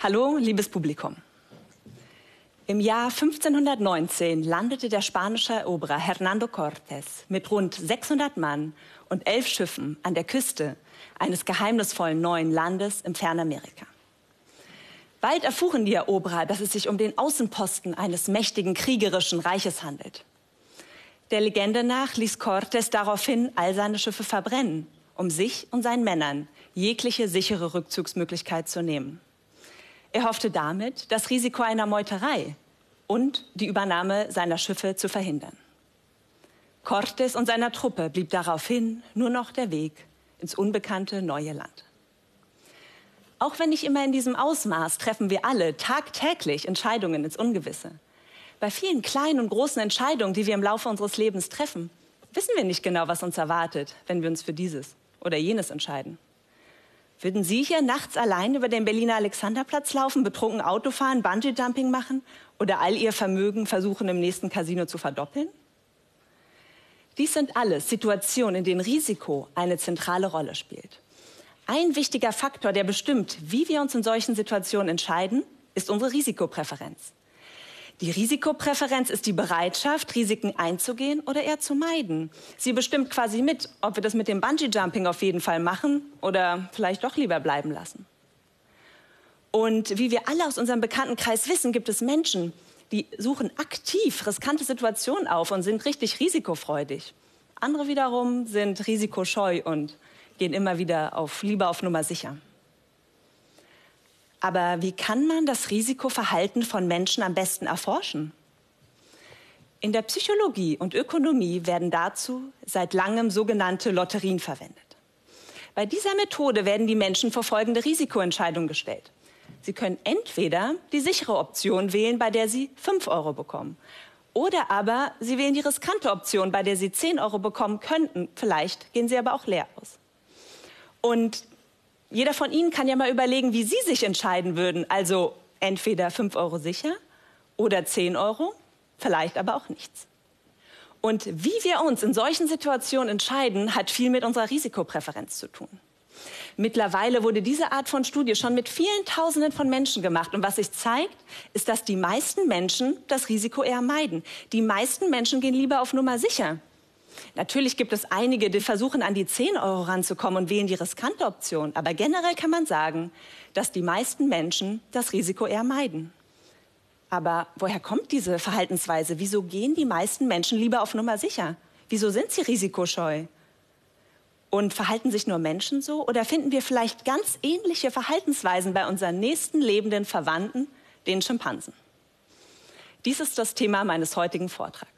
Hallo, liebes Publikum. Im Jahr 1519 landete der spanische Eroberer Hernando Cortés mit rund 600 Mann und elf Schiffen an der Küste eines geheimnisvollen neuen Landes im Fernamerika. Bald erfuhren die Eroberer, dass es sich um den Außenposten eines mächtigen kriegerischen Reiches handelt. Der Legende nach ließ Cortés daraufhin all seine Schiffe verbrennen, um sich und seinen Männern jegliche sichere Rückzugsmöglichkeit zu nehmen. Er hoffte damit, das Risiko einer Meuterei und die Übernahme seiner Schiffe zu verhindern. Cortes und seiner Truppe blieb daraufhin nur noch der Weg ins unbekannte neue Land. Auch wenn nicht immer in diesem Ausmaß, treffen wir alle tagtäglich Entscheidungen ins Ungewisse. Bei vielen kleinen und großen Entscheidungen, die wir im Laufe unseres Lebens treffen, wissen wir nicht genau, was uns erwartet, wenn wir uns für dieses oder jenes entscheiden. Würden Sie hier nachts allein über den Berliner Alexanderplatz laufen, betrunken Auto fahren, Bungee-Jumping machen oder all Ihr Vermögen versuchen, im nächsten Casino zu verdoppeln? Dies sind alles Situationen, in denen Risiko eine zentrale Rolle spielt. Ein wichtiger Faktor, der bestimmt, wie wir uns in solchen Situationen entscheiden, ist unsere Risikopräferenz. Die Risikopräferenz ist die Bereitschaft, Risiken einzugehen oder eher zu meiden. Sie bestimmt quasi mit, ob wir das mit dem Bungee-Jumping auf jeden Fall machen oder vielleicht doch lieber bleiben lassen. Und wie wir alle aus unserem Bekanntenkreis wissen, gibt es Menschen, die suchen aktiv riskante Situationen auf und sind richtig risikofreudig. Andere wiederum sind risikoscheu und gehen immer wieder auf, lieber auf Nummer sicher. Aber wie kann man das Risikoverhalten von Menschen am besten erforschen? In der Psychologie und Ökonomie werden dazu seit langem sogenannte Lotterien verwendet. Bei dieser Methode werden die Menschen vor folgende Risikoentscheidungen gestellt. Sie können entweder die sichere Option wählen, bei der Sie 5 Euro bekommen. Oder aber Sie wählen die riskante Option, bei der Sie 10 Euro bekommen könnten. Vielleicht gehen Sie aber auch leer aus. Und jeder von Ihnen kann ja mal überlegen, wie Sie sich entscheiden würden. Also entweder 5 Euro sicher oder 10 Euro, vielleicht aber auch nichts. Und wie wir uns in solchen Situationen entscheiden, hat viel mit unserer Risikopräferenz zu tun. Mittlerweile wurde diese Art von Studie schon mit vielen Tausenden von Menschen gemacht. Und was sich zeigt, ist, dass die meisten Menschen das Risiko eher meiden. Die meisten Menschen gehen lieber auf Nummer sicher. Natürlich gibt es einige, die versuchen, an die 10 Euro ranzukommen und wählen die riskante Option. Aber generell kann man sagen, dass die meisten Menschen das Risiko eher meiden. Aber woher kommt diese Verhaltensweise? Wieso gehen die meisten Menschen lieber auf Nummer sicher? Wieso sind sie risikoscheu? Und verhalten sich nur Menschen so? Oder finden wir vielleicht ganz ähnliche Verhaltensweisen bei unseren nächsten lebenden Verwandten, den Schimpansen? Dies ist das Thema meines heutigen Vortrags.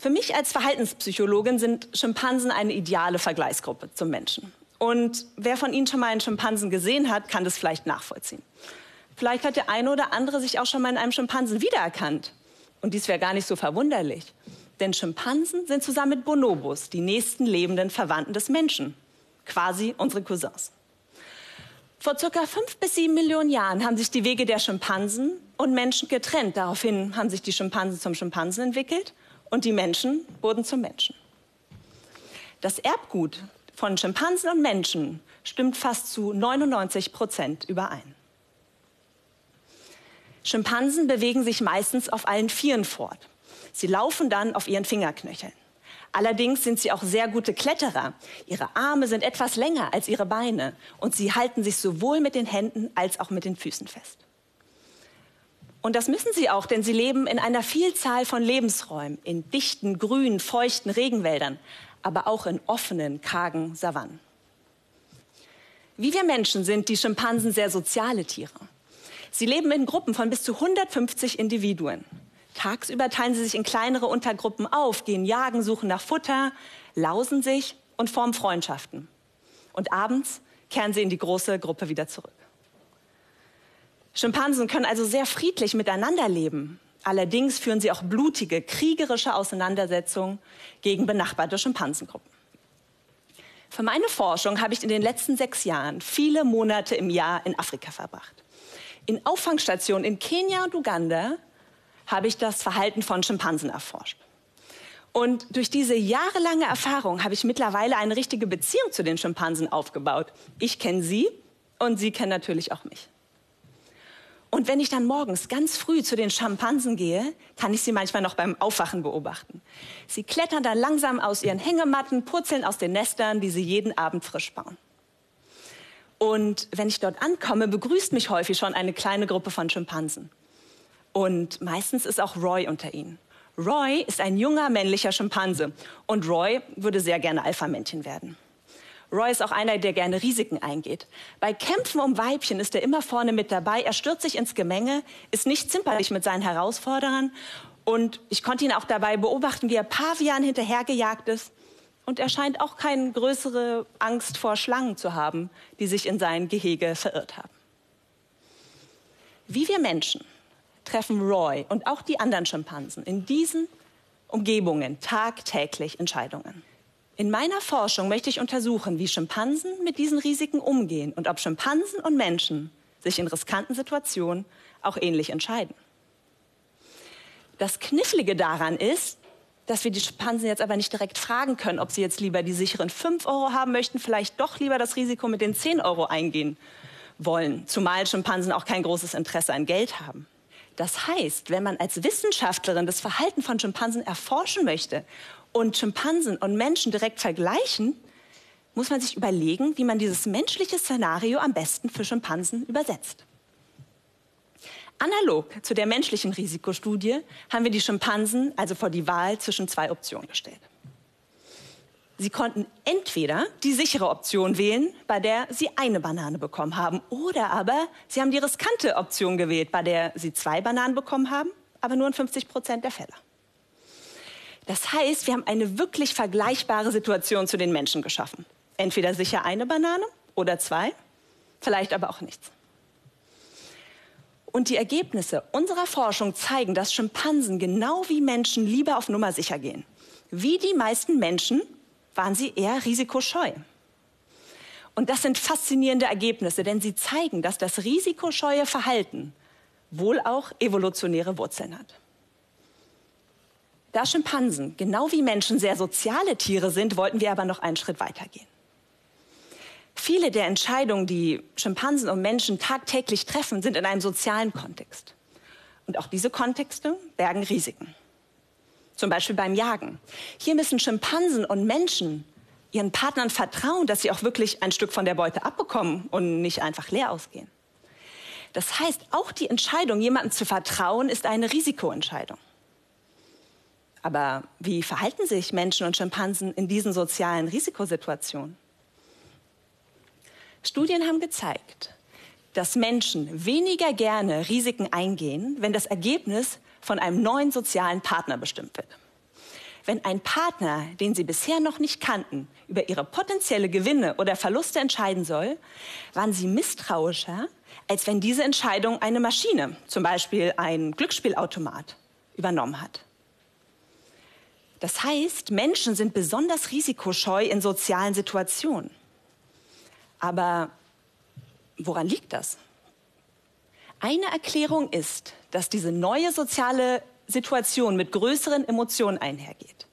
Für mich als Verhaltenspsychologin sind Schimpansen eine ideale Vergleichsgruppe zum Menschen. Und wer von Ihnen schon mal einen Schimpansen gesehen hat, kann das vielleicht nachvollziehen. Vielleicht hat der eine oder andere sich auch schon mal in einem Schimpansen wiedererkannt. Und dies wäre gar nicht so verwunderlich. Denn Schimpansen sind zusammen mit Bonobos die nächsten lebenden Verwandten des Menschen. Quasi unsere Cousins. Vor circa fünf bis sieben Millionen Jahren haben sich die Wege der Schimpansen und Menschen getrennt. Daraufhin haben sich die Schimpansen zum Schimpansen entwickelt und die Menschen wurden zum Menschen. Das Erbgut von Schimpansen und Menschen stimmt fast zu 99 Prozent überein. Schimpansen bewegen sich meistens auf allen Vieren fort. Sie laufen dann auf ihren Fingerknöcheln. Allerdings sind sie auch sehr gute Kletterer. Ihre Arme sind etwas länger als ihre Beine und sie halten sich sowohl mit den Händen als auch mit den Füßen fest. Und das müssen sie auch, denn sie leben in einer Vielzahl von Lebensräumen, in dichten, grünen, feuchten Regenwäldern, aber auch in offenen, kargen Savannen. Wie wir Menschen sind die Schimpansen sehr soziale Tiere. Sie leben in Gruppen von bis zu 150 Individuen. Tagsüber teilen sie sich in kleinere Untergruppen auf, gehen jagen, suchen nach Futter, lausen sich und formen Freundschaften. Und abends kehren sie in die große Gruppe wieder zurück. Schimpansen können also sehr friedlich miteinander leben. Allerdings führen sie auch blutige, kriegerische Auseinandersetzungen gegen benachbarte Schimpansengruppen. Für meine Forschung habe ich in den letzten sechs Jahren viele Monate im Jahr in Afrika verbracht. In Auffangstationen in Kenia und Uganda habe ich das Verhalten von Schimpansen erforscht. Und durch diese jahrelange Erfahrung habe ich mittlerweile eine richtige Beziehung zu den Schimpansen aufgebaut. Ich kenne sie und sie kennen natürlich auch mich. Und wenn ich dann morgens ganz früh zu den Schimpansen gehe, kann ich sie manchmal noch beim Aufwachen beobachten. Sie klettern dann langsam aus ihren Hängematten, purzeln aus den Nestern, die sie jeden Abend frisch bauen. Und wenn ich dort ankomme, begrüßt mich häufig schon eine kleine Gruppe von Schimpansen. Und meistens ist auch Roy unter ihnen. Roy ist ein junger männlicher Schimpanse und Roy würde sehr gerne Alpha-Männchen werden. Roy ist auch einer, der gerne Risiken eingeht. Bei Kämpfen um Weibchen ist er immer vorne mit dabei. Er stürzt sich ins Gemenge, ist nicht zimperlich mit seinen Herausforderern. Und ich konnte ihn auch dabei beobachten, wie er Pavian hinterhergejagt ist. Und er scheint auch keine größere Angst vor Schlangen zu haben, die sich in sein Gehege verirrt haben. Wie wir Menschen treffen Roy und auch die anderen Schimpansen in diesen Umgebungen tagtäglich Entscheidungen. In meiner Forschung möchte ich untersuchen, wie Schimpansen mit diesen Risiken umgehen und ob Schimpansen und Menschen sich in riskanten Situationen auch ähnlich entscheiden. Das Knifflige daran ist, dass wir die Schimpansen jetzt aber nicht direkt fragen können, ob sie jetzt lieber die sicheren 5 Euro haben möchten, vielleicht doch lieber das Risiko mit den 10 Euro eingehen wollen, zumal Schimpansen auch kein großes Interesse an Geld haben. Das heißt, wenn man als Wissenschaftlerin das Verhalten von Schimpansen erforschen möchte und Schimpansen und Menschen direkt vergleichen, muss man sich überlegen, wie man dieses menschliche Szenario am besten für Schimpansen übersetzt. Analog zu der menschlichen Risikostudie haben wir die Schimpansen also vor die Wahl zwischen zwei Optionen gestellt. Sie konnten entweder die sichere Option wählen, bei der Sie eine Banane bekommen haben, oder aber Sie haben die riskante Option gewählt, bei der Sie zwei Bananen bekommen haben, aber nur in 50 Prozent der Fälle. Das heißt, wir haben eine wirklich vergleichbare Situation zu den Menschen geschaffen. Entweder sicher eine Banane oder zwei, vielleicht aber auch nichts. Und die Ergebnisse unserer Forschung zeigen, dass Schimpansen genau wie Menschen lieber auf Nummer sicher gehen. Wie die meisten Menschen waren sie eher risikoscheu. Und das sind faszinierende Ergebnisse, denn sie zeigen, dass das risikoscheue Verhalten wohl auch evolutionäre Wurzeln hat. Da Schimpansen genau wie Menschen sehr soziale Tiere sind, wollten wir aber noch einen Schritt weitergehen. Viele der Entscheidungen, die Schimpansen und Menschen tagtäglich treffen, sind in einem sozialen Kontext. Und auch diese Kontexte bergen Risiken. Zum Beispiel beim Jagen. Hier müssen Schimpansen und Menschen ihren Partnern vertrauen, dass sie auch wirklich ein Stück von der Beute abbekommen und nicht einfach leer ausgehen. Das heißt, auch die Entscheidung, jemandem zu vertrauen, ist eine Risikoentscheidung. Aber wie verhalten sich Menschen und Schimpansen in diesen sozialen Risikosituationen? Studien haben gezeigt, dass Menschen weniger gerne Risiken eingehen, wenn das Ergebnis von einem neuen sozialen Partner bestimmt wird. Wenn ein Partner, den sie bisher noch nicht kannten, über ihre potenzielle Gewinne oder Verluste entscheiden soll, waren sie misstrauischer, als wenn diese Entscheidung eine Maschine, zum Beispiel ein Glücksspielautomat, übernommen hat. Das heißt, Menschen sind besonders risikoscheu in sozialen Situationen. Aber woran liegt das? Eine Erklärung ist, dass diese neue soziale Situation mit größeren Emotionen einhergeht.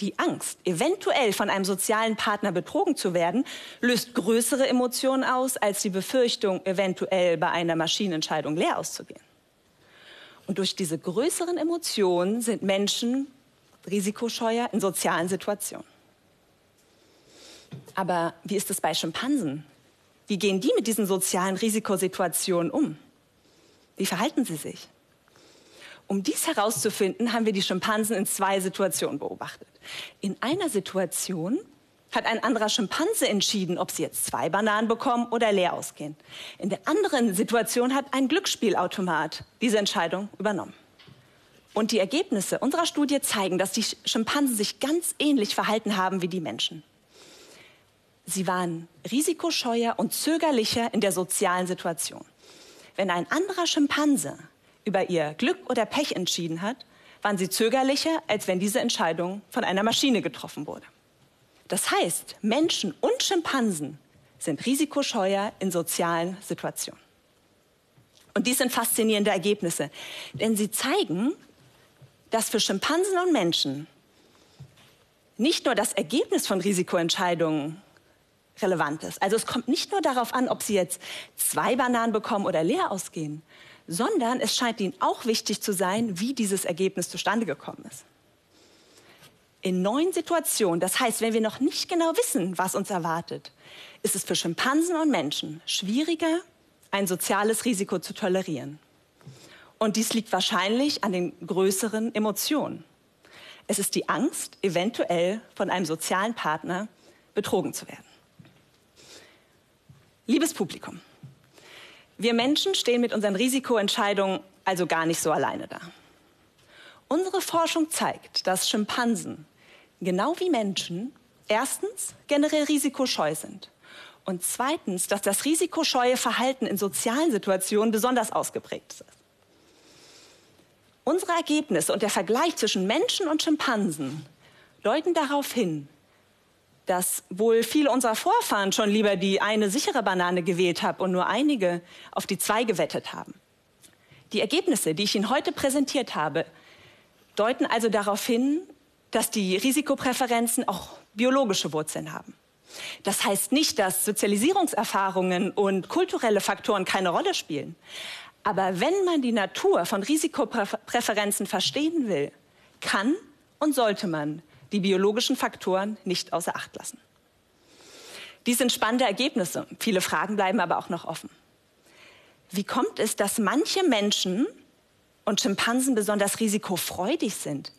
Die Angst, eventuell von einem sozialen Partner betrogen zu werden, löst größere Emotionen aus als die Befürchtung, eventuell bei einer Maschinenentscheidung leer auszugehen. Und durch diese größeren Emotionen sind Menschen risikoscheuer in sozialen Situationen. Aber wie ist es bei Schimpansen? Wie gehen die mit diesen sozialen Risikosituationen um? Wie verhalten sie sich? Um dies herauszufinden, haben wir die Schimpansen in zwei Situationen beobachtet. In einer Situation hat ein anderer Schimpanse entschieden, ob sie jetzt zwei Bananen bekommen oder leer ausgehen. In der anderen Situation hat ein Glücksspielautomat diese Entscheidung übernommen. Und die Ergebnisse unserer Studie zeigen, dass die Schimpansen sich ganz ähnlich verhalten haben wie die Menschen. Sie waren risikoscheuer und zögerlicher in der sozialen Situation. Wenn ein anderer Schimpanse über ihr Glück oder Pech entschieden hat, waren sie zögerlicher, als wenn diese Entscheidung von einer Maschine getroffen wurde. Das heißt, Menschen und Schimpansen sind risikoscheuer in sozialen Situationen. Und dies sind faszinierende Ergebnisse, denn sie zeigen, dass für Schimpansen und Menschen nicht nur das Ergebnis von Risikoentscheidungen Relevantes. Also es kommt nicht nur darauf an, ob Sie jetzt zwei Bananen bekommen oder leer ausgehen, sondern es scheint Ihnen auch wichtig zu sein, wie dieses Ergebnis zustande gekommen ist. In neuen Situationen, das heißt, wenn wir noch nicht genau wissen, was uns erwartet, ist es für Schimpansen und Menschen schwieriger, ein soziales Risiko zu tolerieren. Und dies liegt wahrscheinlich an den größeren Emotionen. Es ist die Angst, eventuell von einem sozialen Partner betrogen zu werden. Liebes Publikum, wir Menschen stehen mit unseren Risikoentscheidungen also gar nicht so alleine da. Unsere Forschung zeigt, dass Schimpansen, genau wie Menschen, erstens generell risikoscheu sind und zweitens, dass das risikoscheue Verhalten in sozialen Situationen besonders ausgeprägt ist. Unsere Ergebnisse und der Vergleich zwischen Menschen und Schimpansen deuten darauf hin, dass wohl viele unserer Vorfahren schon lieber die eine sichere Banane gewählt haben und nur einige auf die zwei gewettet haben. Die Ergebnisse, die ich Ihnen heute präsentiert habe, deuten also darauf hin, dass die Risikopräferenzen auch biologische Wurzeln haben. Das heißt nicht, dass Sozialisierungserfahrungen und kulturelle Faktoren keine Rolle spielen. Aber wenn man die Natur von Risikopräferenzen verstehen will, kann und sollte man die biologischen Faktoren nicht außer Acht lassen. Dies sind spannende Ergebnisse. Viele Fragen bleiben aber auch noch offen. Wie kommt es, dass manche Menschen und Schimpansen besonders risikofreudig sind?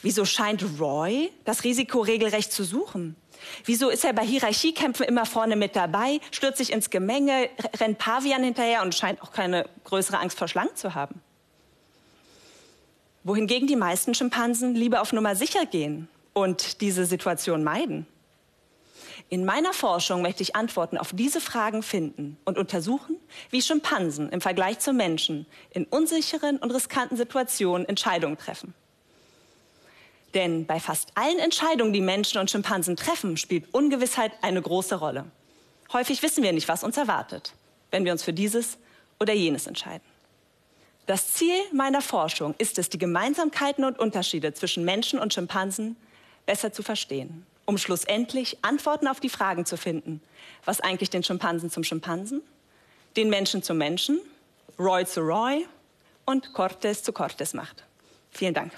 Wieso scheint Roy das Risiko regelrecht zu suchen? Wieso ist er bei Hierarchiekämpfen immer vorne mit dabei, stürzt sich ins Gemenge, rennt Pavian hinterher und scheint auch keine größere Angst vor Schlangen zu haben? Wohingegen die meisten Schimpansen lieber auf Nummer sicher gehen und diese Situation meiden. In meiner Forschung möchte ich Antworten auf diese Fragen finden und untersuchen, wie Schimpansen im Vergleich zu Menschen in unsicheren und riskanten Situationen Entscheidungen treffen. Denn bei fast allen Entscheidungen, die Menschen und Schimpansen treffen, spielt Ungewissheit eine große Rolle. Häufig wissen wir nicht, was uns erwartet, wenn wir uns für dieses oder jenes entscheiden. Das Ziel meiner Forschung ist es, die Gemeinsamkeiten und Unterschiede zwischen Menschen und Schimpansen besser zu verstehen, um schlussendlich Antworten auf die Fragen zu finden, was eigentlich den Schimpansen zum Schimpansen, den Menschen zum Menschen, Roy zu Roy und Cortes zu Cortes macht. Vielen Dank.